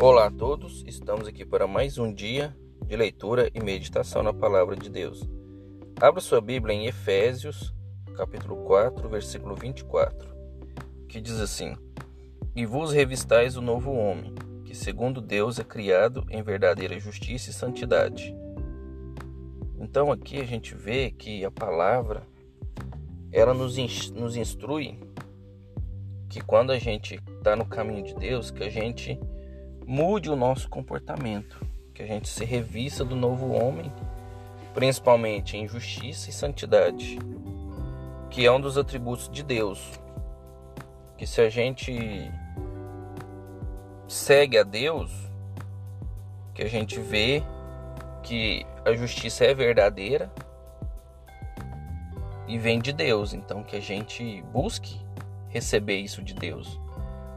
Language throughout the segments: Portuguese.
Olá a todos, estamos aqui para mais um dia de leitura e meditação na palavra de Deus. Abra sua Bíblia em Efésios, capítulo 4, versículo 24, que diz assim: E vos revistais o novo homem, que segundo Deus é criado em verdadeira justiça e santidade. Então aqui a gente vê que a palavra ela nos, nos instrui que quando a gente está no caminho de Deus, que a gente mude o nosso comportamento, que a gente se revista do novo homem, principalmente em justiça e santidade, que é um dos atributos de Deus. Que se a gente segue a Deus, que a gente vê que a justiça é verdadeira e vem de Deus, então que a gente busque receber isso de Deus.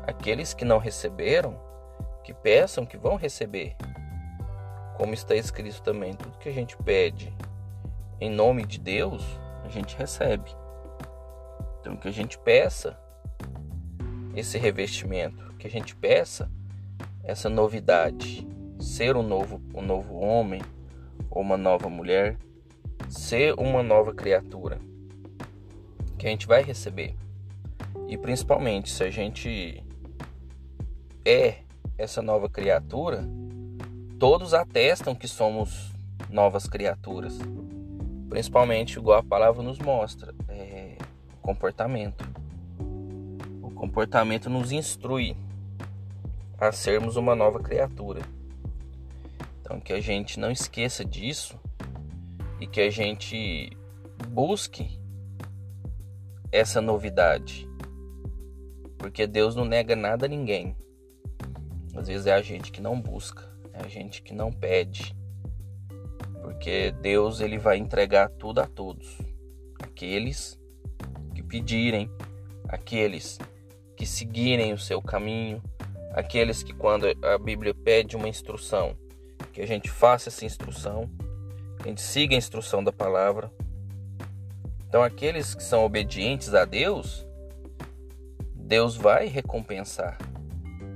Aqueles que não receberam, que peçam que vão receber. Como está escrito também, tudo que a gente pede em nome de Deus, a gente recebe. Então que a gente peça esse revestimento, que a gente peça essa novidade, ser um novo, um novo homem ou uma nova mulher, ser uma nova criatura, que a gente vai receber. E principalmente se a gente é essa nova criatura, todos atestam que somos novas criaturas. Principalmente igual a palavra nos mostra, é, o comportamento. O comportamento nos instrui a sermos uma nova criatura. Então que a gente não esqueça disso e que a gente busque essa novidade. Porque Deus não nega nada a ninguém. Às vezes é a gente que não busca, é a gente que não pede. Porque Deus ele vai entregar tudo a todos. Aqueles que pedirem, aqueles que seguirem o seu caminho, aqueles que quando a Bíblia pede uma instrução, que a gente faça essa instrução, que a gente siga a instrução da palavra. Então aqueles que são obedientes a Deus, Deus vai recompensar,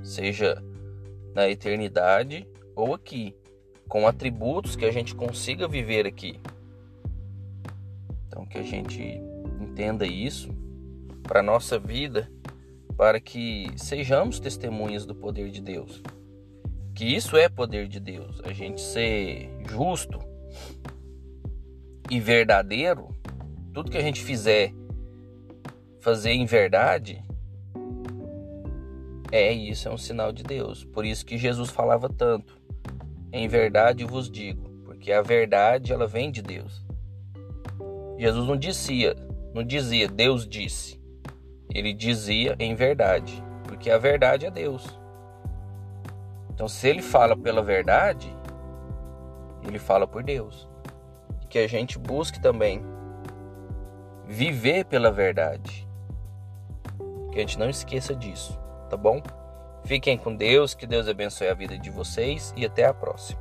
seja na eternidade ou aqui, com atributos que a gente consiga viver aqui. Então que a gente entenda isso para nossa vida, para que sejamos testemunhas do poder de Deus. Que isso é poder de Deus, a gente ser justo e verdadeiro, tudo que a gente fizer fazer em verdade, é, isso é um sinal de Deus. Por isso que Jesus falava tanto. Em verdade vos digo, porque a verdade ela vem de Deus. Jesus não dizia, não dizia Deus disse. Ele dizia em verdade, porque a verdade é Deus. Então, se ele fala pela verdade, ele fala por Deus. Que a gente busque também viver pela verdade. Que a gente não esqueça disso tá bom? Fiquem com Deus, que Deus abençoe a vida de vocês e até a próxima.